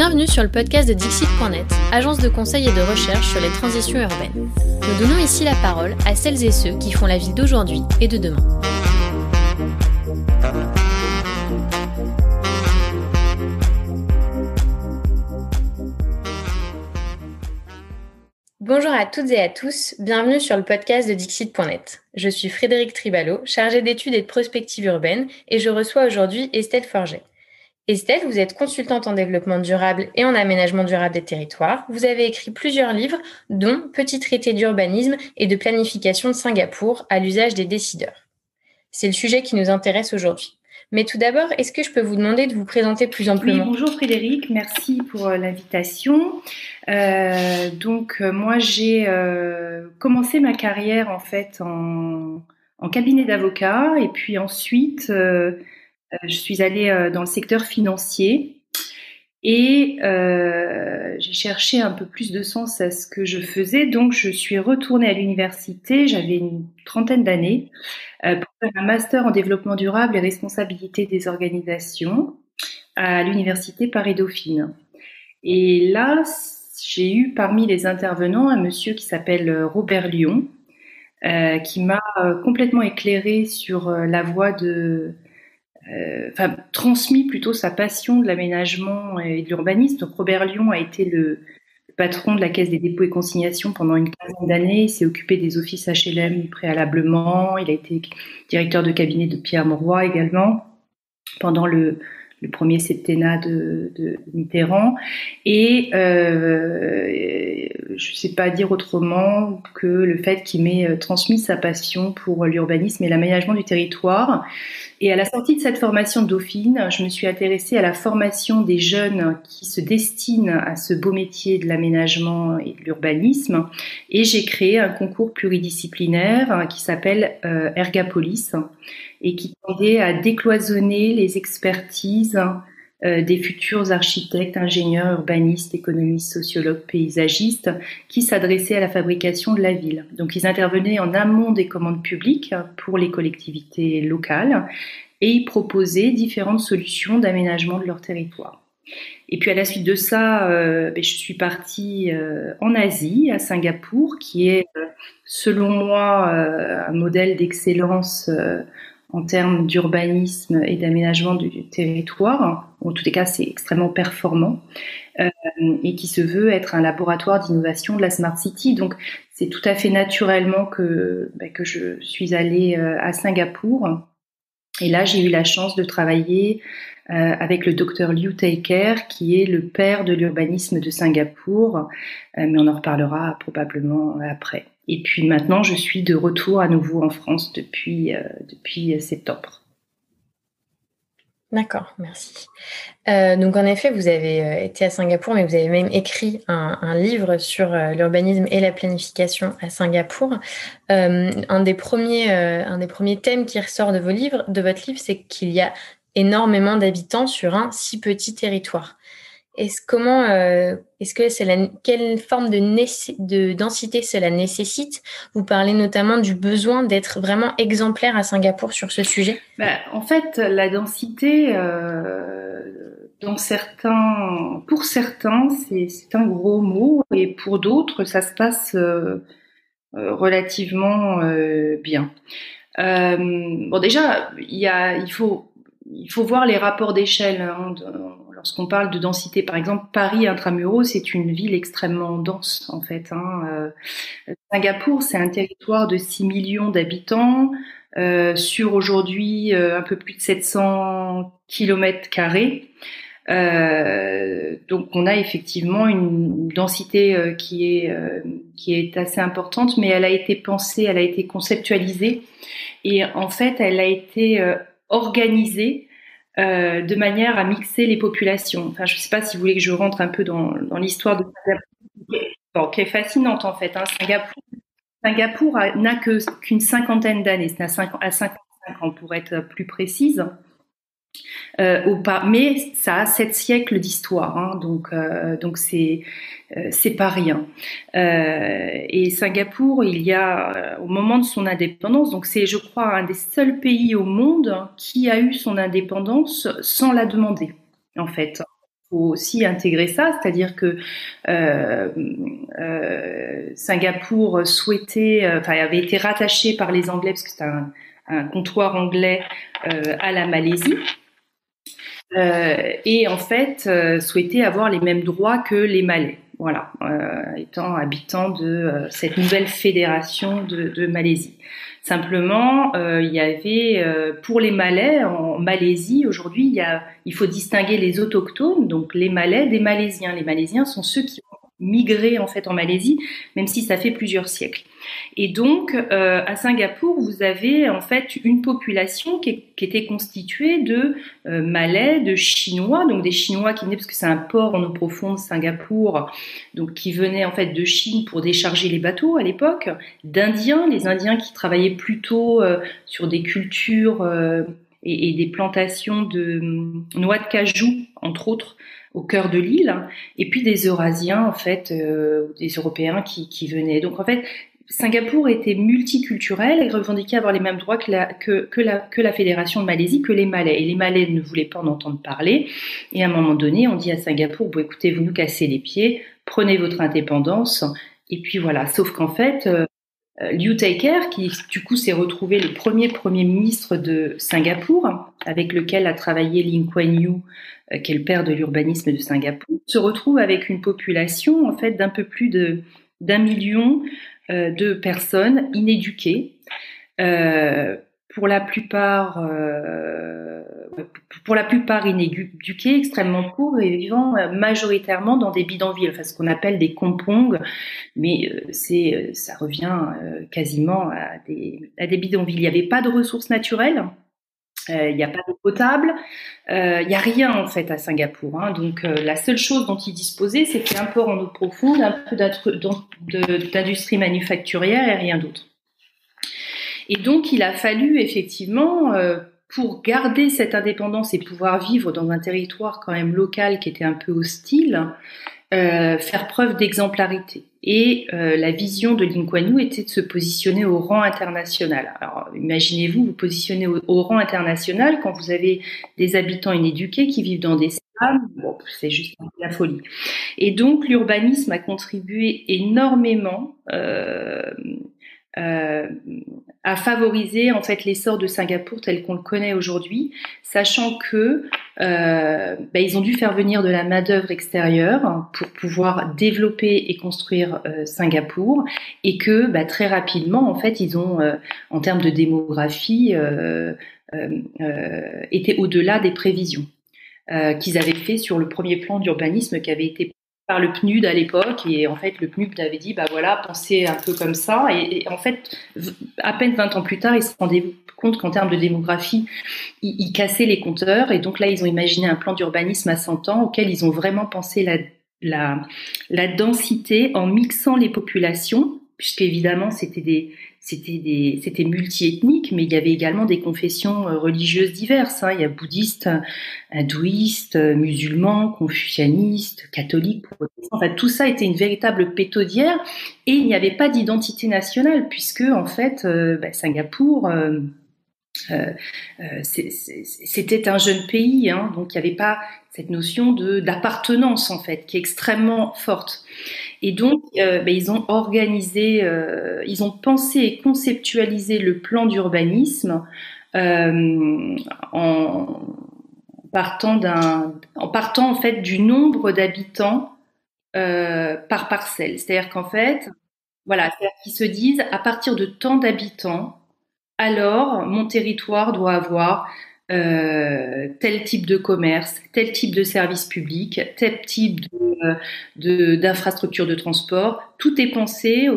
Bienvenue sur le podcast de Dixit.net, agence de conseil et de recherche sur les transitions urbaines. Nous donnons ici la parole à celles et ceux qui font la ville d'aujourd'hui et de demain. Bonjour à toutes et à tous, bienvenue sur le podcast de Dixit.net. Je suis Frédéric Tribalo, chargée d'études et de prospective urbaine, et je reçois aujourd'hui Estelle Forget. Estelle, vous êtes consultante en développement durable et en aménagement durable des territoires. Vous avez écrit plusieurs livres, dont Petit traité d'urbanisme et de planification de Singapour à l'usage des décideurs. C'est le sujet qui nous intéresse aujourd'hui. Mais tout d'abord, est-ce que je peux vous demander de vous présenter plus amplement? Bonjour Frédéric, merci pour euh, l'invitation. Euh, donc euh, moi j'ai commencé ma carrière en fait en, cabinet d'avocat et puis ensuite je suis allée euh, dans le secteur financier et euh, j'ai cherché un peu plus de sens à ce que je faisais. Donc, je suis retournée à l'université, j'avais une trentaine d'années, pour faire un master en développement durable et responsabilité des organisations à l'université Paris-Dauphine. Et là, j'ai eu parmi les intervenants un monsieur qui s'appelle Robert Lyon, euh, qui m'a complètement éclairé sur la voie de euh, enfin transmis plutôt sa passion de l'aménagement et de l'urbanisme. Donc Robert Lyon a été le, patron de la Caisse des dépôts et consignations pendant une quinzaine d'années. Il s'est occupé des offices HLM préalablement. Il a été directeur de cabinet de Pierre Mauroy également pendant le, le premier septennat de, de Mitterrand. Et euh, je ne sais pas dire autrement que le fait qu'il m'ait transmis sa passion pour l'urbanisme et l'aménagement du territoire. Et à la sortie de cette formation Dauphine, je me suis intéressée à la formation des jeunes qui se destinent à ce beau métier de l'aménagement et de l'urbanisme. Et j'ai créé un concours pluridisciplinaire qui s'appelle euh, Ergapolis et qui tendait à décloisonner les expertises euh, des futurs architectes, ingénieurs, urbanistes, économistes, sociologues, paysagistes qui s'adressaient à la fabrication de la ville. Donc ils intervenaient en amont des commandes publiques pour les collectivités locales et ils proposaient différentes solutions d'aménagement de leur territoire. Et puis à la suite de ça, euh, ben, je suis partie euh, en Asie, à Singapour, qui est, selon moi, un modèle d'excellence en termes d'urbanisme et d'aménagement du territoire. En tous les cas, c'est extrêmement performant euh, et qui se veut être un laboratoire d'innovation de la Smart City. Donc, c'est tout à fait naturellement que, bah, que je suis allée euh, à Singapour. Et là, j'ai eu la chance de travailler euh, avec le docteur Liu Taker, qui est le père de l'urbanisme de Singapour, euh, mais on en reparlera probablement après. Et puis maintenant, je suis de retour à nouveau en France depuis, euh, depuis septembre. D'accord, merci. Euh, donc en effet, vous avez euh, été à Singapour, mais vous avez même écrit un, livre sur euh, l'urbanisme et la planification à Singapour. Euh, un des premiers, un des premiers thèmes qui ressort de vos livres, de votre livre, c'est qu'il y a énormément d'habitants sur un si petit territoire. Est-ce comment euh, est-ce que c'est la quelle forme de, de densité cela nécessite? Vous parlez notamment du besoin d'être vraiment exemplaire à Singapour sur ce sujet. Ben, en fait, la densité, euh, pour certains, c'est un gros mot, et pour d'autres, ça se passe euh, relativement bien. Bon, déjà, il faut, il faut voir les rapports d'échelle. Hein, Lorsqu'on parle de densité, par exemple, Paris intramuros, c'est une ville extrêmement dense en fait. Hein. Euh, Singapour, c'est un territoire de 6 millions d'habitants euh, sur aujourd'hui euh, un peu plus de 700 kilomètres carrés. Donc on a effectivement une densité qui est qui est assez importante, mais elle a été pensée, elle a été conceptualisée et en fait elle a été organisée euh, de manière à mixer les populations. Enfin, je ne sais pas si vous voulez que je rentre un peu dans, l'histoire de Singapour, qui est fascinante en fait. Hein. Singapour, n'a qu'une cinquantaine d'années, c'est à 55 ans pour être plus précise. Euh, pas, mais ça a sept siècles d'histoire, hein, donc euh, donc c'est euh, c'est pas rien. Et Singapour, il y a au moment de son indépendance, donc c'est je crois un des seuls pays au monde qui a eu son indépendance sans la demander, en fait. faut aussi intégrer ça, c'est-à-dire que Singapour souhaitait, avait été rattaché par les Anglais parce que c'était un, un, comptoir anglais euh, à la Malaisie. et en fait souhaitait avoir les mêmes droits que les Malais voilà, étant habitant de cette nouvelle fédération de, de Malaisie. Simplement, euh, il y avait euh, pour les Malais en Malaisie aujourd'hui, il, il faut distinguer les autochtones, donc les Malais des Malaisiens. Les Malaisiens sont ceux qui migré en fait en Malaisie, même si ça fait plusieurs siècles. Et donc, euh, à Singapour, vous avez en fait une population qui, était constituée de euh, Malais, de Chinois, donc des Chinois qui venaient parce que c'est un port en eau profonde, Singapour, donc qui venaient en fait de Chine pour décharger les bateaux à l'époque, d'Indiens, les Indiens qui travaillaient plutôt euh, sur des cultures et, des plantations de hum, noix de cajou, entre autres, au cœur de l'île, et puis des Eurasiens en fait, des Européens qui, qui venaient. Donc en fait, Singapour était multiculturel et revendiquait avoir les mêmes droits que la, que, que, la, que la Fédération de Malaisie, que les Malais. Et les Malais ne voulaient pas en entendre parler. Et à un moment donné, on dit à Singapour, bon écoutez, vous nous cassez les pieds, prenez votre indépendance. Et puis voilà. Sauf qu'en fait, euh, Liu Taiker, qui du coup s'est retrouvé le premier premier ministre de Singapour, avec lequel a travaillé Lee Kuan Yew, euh, qui est le père de l'urbanisme de Singapour, se retrouve avec une population en fait d'un peu plus de d'un million euh, de personnes inéduquées, euh, pour la plupart, euh, pour la plupart inéduquées, extrêmement pauvres et vivant majoritairement dans des bidonvilles, enfin ce qu'on appelle des compongs, mais c'est, ça revient quasiment à des, à des bidonvilles. Il n'y avait pas de ressources naturelles. Il n'y a pas d'eau potable, il n'y a rien en fait à Singapour. Hein. Donc la seule chose dont ils disposaient, c'était un port en eau profonde, un peu d'industrie manufacturière et rien d'autre. Et donc il a fallu effectivement, pour garder cette indépendance et pouvoir vivre dans un territoire quand même local qui était un peu hostile, euh, faire preuve d'exemplarité. Et euh, la vision de Yew était de se positionner au rang international. Alors imaginez-vous vous positionner au, rang international quand vous avez des habitants inéduqués qui vivent dans des slums. Bon, c'est juste la folie. Et donc l'urbanisme a contribué énormément euh, euh, à favoriser en fait l'essor de Singapour tel qu'on le connaît aujourd'hui, sachant que euh, bah, ils ont dû faire venir de la main d'œuvre extérieure pour pouvoir développer et construire euh, Singapour, et que bah, très rapidement en fait ils ont euh, en termes de démographie euh, été au-delà des prévisions. qu'ils avaient fait sur le premier plan d'urbanisme qui avait été par le PNUD à l'époque et en fait le PNUD avait dit bah voilà pensez un peu comme ça et, en fait à peine 20 ans plus tard ils se rendaient compte qu'en termes de démographie ils, cassaient les compteurs et donc là ils ont imaginé un plan d'urbanisme à 100 ans auquel ils ont vraiment pensé la, la, la densité en mixant les populations puisqu'évidemment c'était des c'était des c'était multiethnique mais il y avait également des confessions euh, religieuses diverses hein. il y a bouddhistes hindouistes musulmans confucianistes catholiques enfin tout ça était une véritable pétodière et il n'y avait pas d'identité nationale puisque en fait euh, bah, Singapour euh, euh, euh c'était un jeune pays, hein, donc il n'y avait pas cette notion d'appartenance en fait, qui est extrêmement forte. Et donc, euh, ben, ils ont organisé, euh, ils ont pensé et conceptualisé le plan d'urbanisme euh, en partant d'un, en partant en fait du nombre d'habitants par parcelle. C'est-à-dire qu'en fait, voilà, c'est-à-dire qu'ils se disent à partir de tant d'habitants, alors mon territoire doit avoir euh, tel type de commerce, tel type de service public, tel type d'infrastructure de, de, transport. Tout est pensé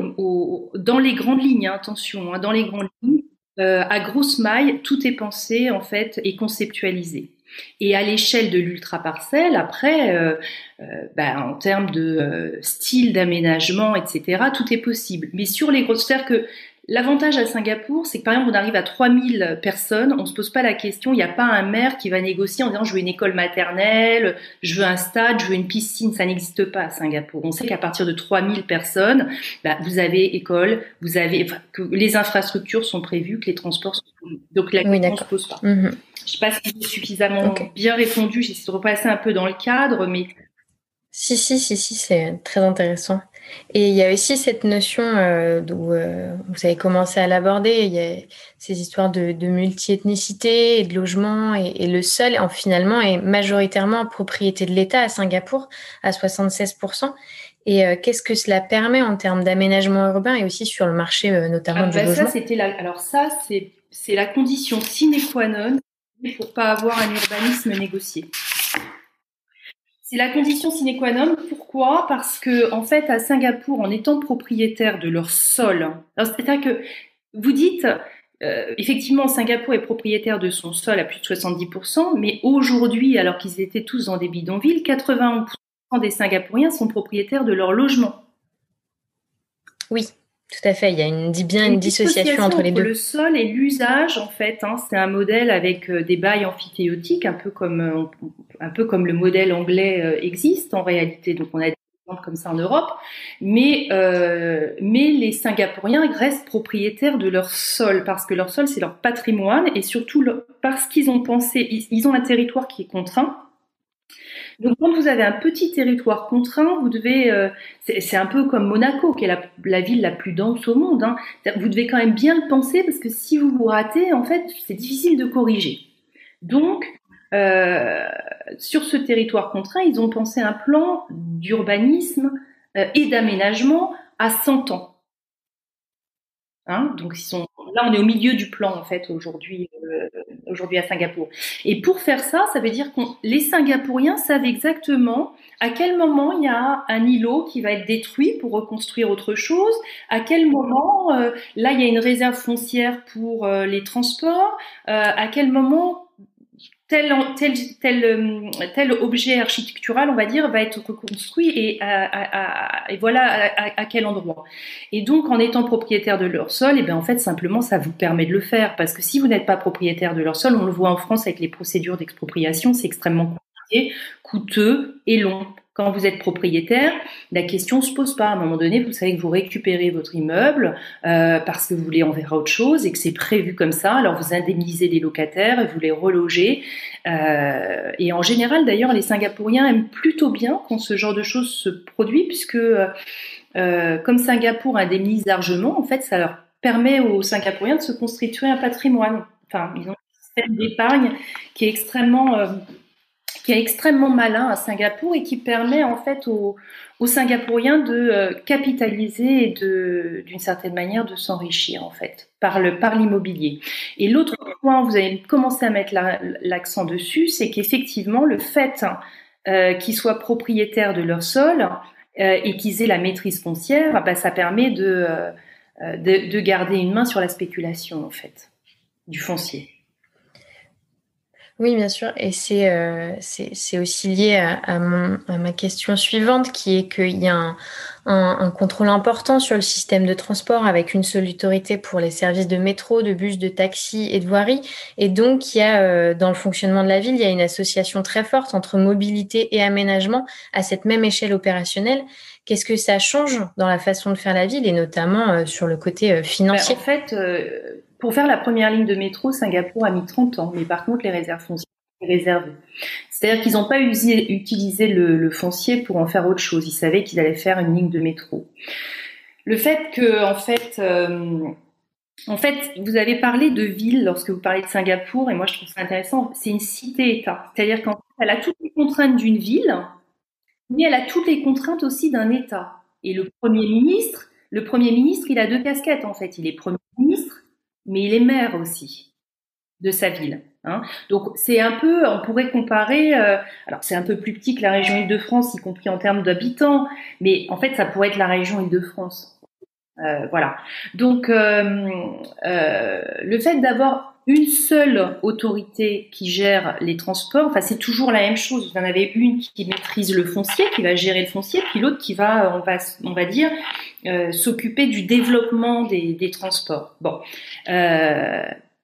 dans les grandes lignes, hein, attention, hein, dans les grandes lignes, euh, à grosse maille, tout est pensé en fait et conceptualisé. Et à l'échelle de l'ultra-parcelle, après, euh, euh, ben, en termes de style d'aménagement, etc., tout est possible. Mais sur les grosses, c'est-à-dire que L'avantage à Singapour, c'est que par exemple, on arrive à 3000 personnes, on se pose pas la question, il n'y a pas un maire qui va négocier en disant je veux une école maternelle, je veux un stade, je veux une piscine, ça n'existe pas à Singapour. On sait qu'à partir de 3000 personnes, bah, vous avez école, vous avez, que les infrastructures sont prévues, que les transports sont prévus. Donc la question ne se pose pas. Mm-hmm. Je sais pas si j'ai suffisamment bien répondu, j'essaie de repasser un peu dans le cadre, mais si, si, si, si, c'est très intéressant. Et il y a aussi cette notion euh, où euh, vous avez commencé à l'aborder, il y a ces histoires de, de multi-ethnicité et de logement, et, le sol, en, finalement, est majoritairement propriété de l'État à Singapour, à 76%. Et euh, qu'est-ce que cela permet en termes d'aménagement urbain et aussi sur le marché notamment ah, du bah logement? ça, c'était la... Alors ça, c'est la condition sine qua non pour pas avoir un urbanisme négocié. C'est la condition sine qua non. Pourquoi? Parce que en fait, à Singapour, en étant propriétaire de leur sol, c'est-à-dire que vous dites, euh, effectivement, Singapour est propriétaire de son sol à plus de 70%, mais aujourd'hui, alors qu'ils étaient tous dans des bidonvilles, 80% des Singapouriens sont propriétaires de leur logement. Oui. Tout à fait, il y a une, bien une, dissociation, entre les deux. Le sol et l'usage, en fait, hein, c'est un modèle avec euh, des bails amphithéotiques, un peu comme euh, un peu comme le modèle anglais euh, existe en réalité. Donc on a des exemples comme ça en Europe, mais mais les Singapouriens restent propriétaires de leur sol parce que leur sol c'est leur patrimoine et surtout parce qu'ils ont pensé, ils ont un territoire qui est contraint donc quand vous avez un petit territoire contraint, vous devez, euh, c'est un peu comme Monaco, qui est la, ville la plus dense au monde. Hein. Vous devez quand même bien le penser parce que si vous vous ratez, en fait, c'est difficile de corriger. Donc euh, sur ce territoire contraint, ils ont pensé un plan d'urbanisme euh, et d'aménagement à 100 ans. Hein, donc ils sont là, on est au milieu du plan en fait aujourd'hui, euh, aujourd'hui à Singapour. Et pour faire ça, ça veut dire que les Singapouriens savent exactement à quel moment il y a un îlot qui va être détruit pour reconstruire autre chose, à quel moment euh, là il y a une réserve foncière pour euh, les transports, à quel moment euh, tel objet architectural, on va dire, va être reconstruit et, et voilà à, quel endroit. Et donc, en étant propriétaire de leur sol, et eh bien en fait, simplement, ça vous permet de le faire. Parce que si vous n'êtes pas propriétaire de leur sol, on le voit en France avec les procédures d'expropriation, c'est extrêmement compliqué, coûteux et long. Quand vous êtes propriétaire, la question se pose pas. À un moment donné, vous savez que vous récupérez votre immeuble euh, parce que vous voulez en faire autre chose et que c'est prévu comme ça. Alors vous indemnisez les locataires et vous les relogez. Euh, et en général, d'ailleurs, les Singapouriens aiment plutôt bien quand ce genre de choses se produit, puisque euh, comme Singapour indemnise largement, en fait, ça leur permet aux Singapouriens de se constituer un patrimoine. Enfin, ils ont un système d'épargne qui est extrêmement qui est extrêmement malin à Singapour et qui permet en fait aux, Singapouriens de euh, capitaliser et de, d'une certaine manière, de s'enrichir en fait par le par l'immobilier. Et l'autre point, vous avez commencé à mettre l'accent dessus, c'est qu'effectivement le fait euh, qu'ils soient propriétaires de leur sol euh, et qu'ils aient la maîtrise foncière, bah, ça permet de, de, de garder une main sur la spéculation en fait du foncier. Oui, bien sûr. Et c'est euh, c'est aussi lié à, à, mon, à, ma question suivante, qui est qu'il y a un, un, un, contrôle important sur le système de transport avec une seule autorité pour les services de métro, de bus, de taxi et de voirie. Et donc, il y a euh, dans le fonctionnement de la ville, il y a une association très forte entre mobilité et aménagement à cette même échelle opérationnelle. Qu'est-ce que ça change dans la façon de faire la ville et notamment euh, sur le côté euh, financier En fait, pour faire la première ligne de métro, Singapour a mis 30 ans, mais par contre, les réserves foncières réservées. C'est-à-dire qu'ils n'ont pas utilisé le, foncier pour en faire autre chose. Ils savaient qu'ils allaient faire une ligne de métro. Le fait que, en fait, euh, en fait, vous avez parlé de ville lorsque vous parlez de Singapour, et moi je trouve ça intéressant. C'est une cité-État, c'est-à-dire qu'en fait, elle a toutes les contraintes d'une ville, mais elle a toutes les contraintes aussi d'un État. Et le premier ministre, le premier ministre, il a deux casquettes en fait. Il est premier mais il est maire aussi de sa ville. Hein. Donc c'est un peu, on pourrait comparer, euh, alors c'est un peu plus petit que la région Île-de-France, y compris en termes d'habitants, mais en fait ça pourrait être la région Île-de-France. voilà. Donc, le fait d'avoir une seule autorité qui gère les transports, enfin c'est toujours la même chose. Vous en avez une qui maîtrise le foncier, qui va gérer le foncier, puis l'autre qui va, on va, on va dire, euh, s'occuper du développement des, des transports. Bon, euh,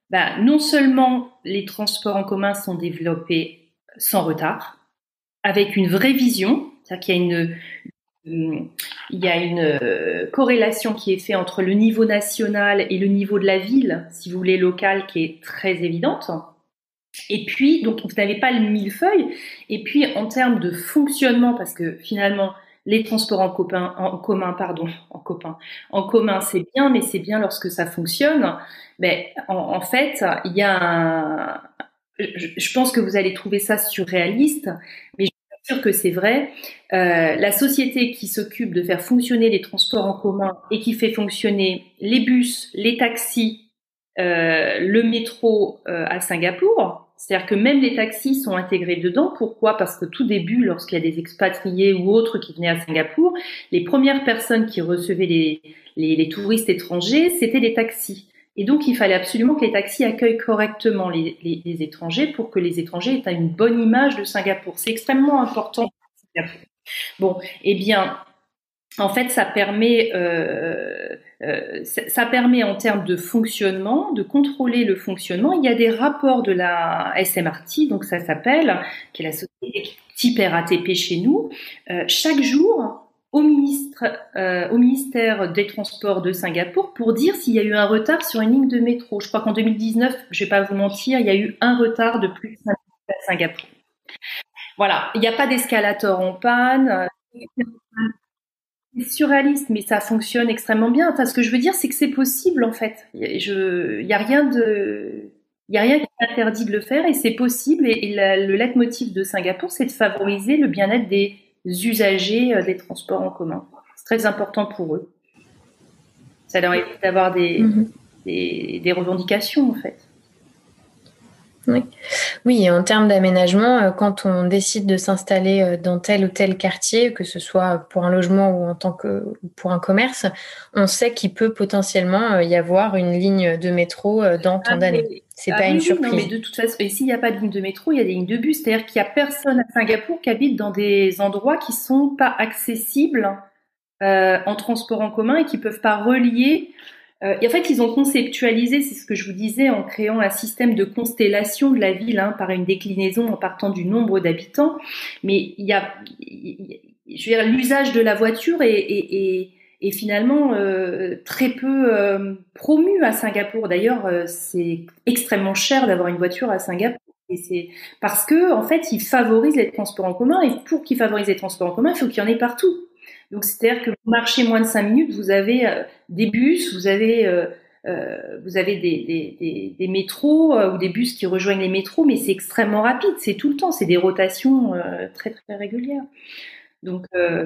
bah, non seulement les transports en commun sont développés sans retard, avec une vraie vision, c'est-à-dire qu'il y a une, il y a une euh, corrélation qui est faite entre le niveau national et le niveau de la ville, si vous voulez, local, qui est très évidente. Et puis, donc, vous n'avez pas le millefeuille. Et puis, en termes de fonctionnement, parce que finalement, les transports en commun, pardon, en copain, en commun, c'est bien, mais c'est bien lorsque ça fonctionne. Mais en, fait, il y a un, je pense que vous allez trouver ça surréaliste, mais que c'est vrai. Euh, la société qui s'occupe de faire fonctionner les transports en commun et qui fait fonctionner les bus, les taxis, euh, le métro euh, à Singapour, c'est-à-dire que même les taxis sont intégrés dedans. Pourquoi? Parce que tout début, lorsqu'il y a des expatriés ou autres qui venaient à Singapour, les premières personnes qui recevaient les, les touristes étrangers, c'était les taxis. Et donc, il fallait absolument que les taxis accueillent correctement les, étrangers pour que les étrangers aient une bonne image de Singapour. C'est extrêmement important. Bon, eh bien, en fait, ça permet, euh, euh, ça permet en termes de fonctionnement, de contrôler le fonctionnement. Il y a des rapports de la SMRT, donc ça s'appelle, qui est la société type RATP chez nous. Euh, chaque jour, au, ministre, euh, au ministère des Transports de Singapour pour dire s'il y a eu un retard sur une ligne de métro. Je crois qu'en 2019, je vais pas vous mentir, il y a eu un retard de plus de 5 minutes à Singapour. Voilà, il n'y a pas d'escalator en panne. C'est surréaliste, mais ça fonctionne extrêmement bien. Enfin, ce que je veux dire, c'est que c'est possible en fait. Il n'y a rien de, il y a rien qui interdit de le faire et c'est possible. Et le leitmotiv de Singapour, c'est de favoriser le bien-être des usagers euh, des transports en commun. C'est très important pour eux. Ça leur évite d'avoir des, mhm. des, des, revendications, en fait. Oui. oui, en termes d'aménagement, euh, quand on décide de s'installer euh, dans tel ou tel quartier, que ce soit pour un logement ou en tant que pour un commerce, on sait qu'il peut potentiellement y avoir une ligne de métro dans tant ah, d'années. C'est pas ah une surprise. Non, mais de toute façon, et s'il n'y a pas de ligne de métro, il y a des lignes de bus. C'est-à-dire qu'il n'y a personne à Singapour qui habite dans des endroits qui sont pas accessibles euh, en transport en commun et qui peuvent pas relier. Euh, et en fait, ils ont conceptualisé, c'est ce que je vous disais, en créant un système de constellation de la ville hein, par une déclinaison en partant du nombre d'habitants. Mais il y a, je veux dire, l'usage de la voiture est, est, est et finalement euh, très peu euh, promu à Singapour. D'ailleurs, euh, c'est extrêmement cher d'avoir une voiture à Singapour. Et c'est parce que en fait, ils favorisent les transports en commun. Et pour qu'ils favorisent les transports en commun, il faut qu'il y en ait partout. Donc, c'est-à-dire que vous marchez moins de cinq minutes, vous avez des bus, vous avez vous avez des, des, des, des métros ou des bus qui rejoignent les métros, mais c'est extrêmement rapide. C'est tout le temps. C'est des rotations très très régulières. Donc, euh,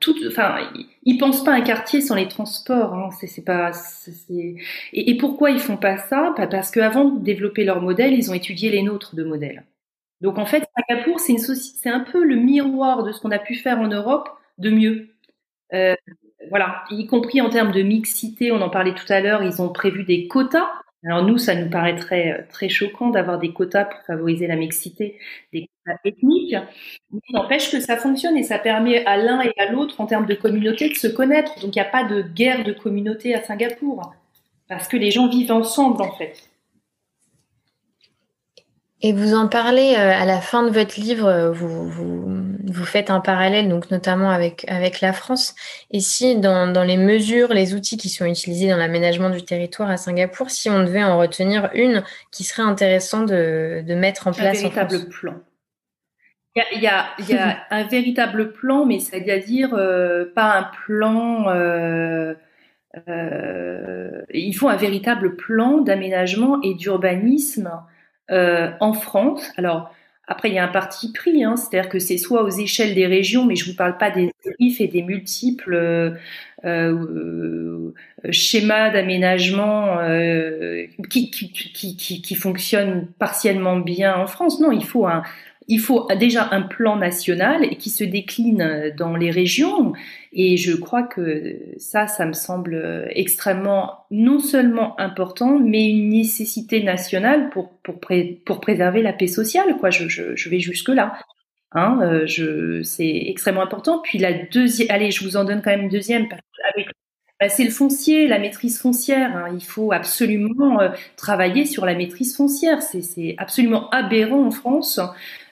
tout, enfin, ils pensent pas un quartier sans les transports. Hein. C'est, pas. Et, et, pourquoi ils font pas ça? Bah, Parce qu'avant de développer leur modèle, ils ont étudié les nôtres de modèles. Donc, en fait, Singapour, c'est, c'est un peu le miroir de ce qu'on a pu faire en Europe de mieux. Euh, voilà, y compris en termes de mixité, on en parlait tout à l'heure, ils ont prévu des quotas alors nous, ça nous paraîtrait euh, très choquant d'avoir des quotas pour favoriser la mixité, des quotas ethniques, mais n'empêche que ça fonctionne et ça permet à l'un et à l'autre, en termes de communauté, de se connaître. Donc il n'y a pas de guerre de communauté à Singapour, parce que les gens vivent ensemble en fait. Et vous en parlez euh, à la fin de votre livre, euh, vous, vous, faites un parallèle, donc notamment avec, avec la France. Et si dans, dans les mesures, les outils qui sont utilisés dans l'aménagement du territoire à Singapour, si on devait en retenir une qui serait intéressant de, de mettre en place Un véritable plan. Il y a, il y a, un véritable plan, mais c'est-à-dire euh, pas un plan. Euh, il faut un véritable plan d'aménagement et d'urbanisme euh, en France. Alors, après, il y a un parti pris, hein, c'est-à-dire que c'est soit aux échelles des régions, mais je vous parle pas des tarifs et des multiples euh, euh, schémas d'aménagement euh, qui, qui, qui, qui, fonctionnent partiellement bien en France. Non, il faut un, il faut déjà un plan national qui se décline dans les régions. Et je crois que ça, ça me semble extrêmement non seulement important, mais une nécessité nationale pour, pour, pour préserver la paix sociale. Quoi. Je, je, vais jusque-là. Hein, euh, c'est extrêmement important. Puis la deuxième, allez, je vous en donne quand même une deuxième. Bah, c'est le foncier, la maîtrise foncière. Hein. Il faut absolument euh, travailler sur la maîtrise foncière. C'est absolument aberrant en France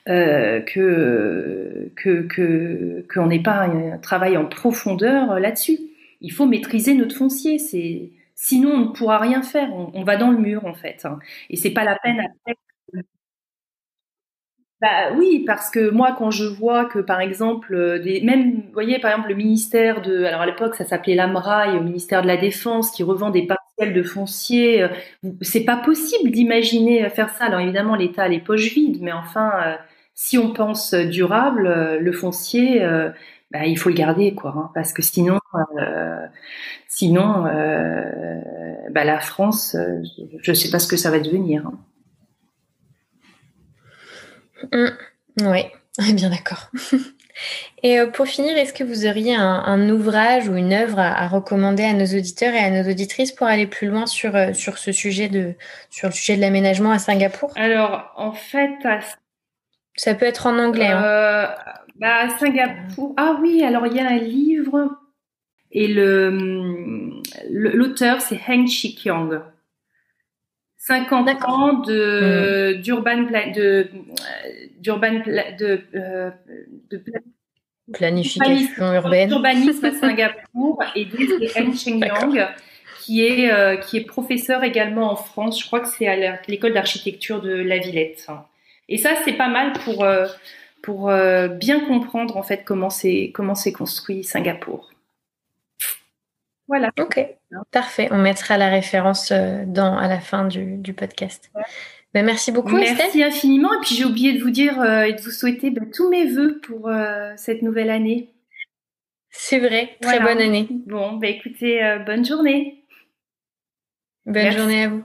euh, que que que qu'on n'ait pas un travail en profondeur là-dessus. Il faut maîtriser notre foncier. C'est sinon on ne pourra rien faire. On, va dans le mur en fait. Hein. Et c'est pas la peine bah oui, parce que moi, quand je vois que, par exemple, des, même, vous voyez, par exemple, le ministère de, alors à l'époque, ça s'appelait l'AMRAI, au ministère de la Défense, qui revend des parcelles de foncier, euh, c'est pas possible d'imaginer faire ça. Alors évidemment, l'État a les poches vides, mais enfin, euh, si on pense durable, le foncier, bah, il faut le garder, quoi, hein, parce que sinon, sinon, bah, la France, je ne sais pas ce que ça va devenir. Hein. Mm. oui, bien d'accord. Et euh, pour finir, est-ce que vous auriez un, ouvrage ou une œuvre à, recommander à nos auditeurs et à nos auditrices pour aller plus loin sur, euh, sur ce sujet de sur le sujet de l'aménagement à Singapour? Alors, en fait, ça peut être en anglais. Hein. Euh, bah, à Singapour. Ah oui, alors il y a un livre et le l'auteur c'est Heng Chi Kyong. 50 ans de mmh. d'urban de d'urban de, euh, de, planification urbaine urbanisme à Singapour et de Heng Chengyang qui est euh, qui est professeur également en France je crois que c'est à l'école d'architecture de la Villette et ça c'est pas mal pour euh, pour euh, bien comprendre en fait comment c'est comment c'est construit Singapour voilà. Ok, parfait. On mettra la référence euh, dans, à la fin du, podcast. Ben, merci beaucoup, Merci infiniment. Et puis j'ai oublié de vous dire euh, et de vous souhaiter ben, tous mes voeux pour euh, cette nouvelle année. C'est vrai. Très bonne année. Bon, ben, écoutez, bonne journée. Bonne journée à vous.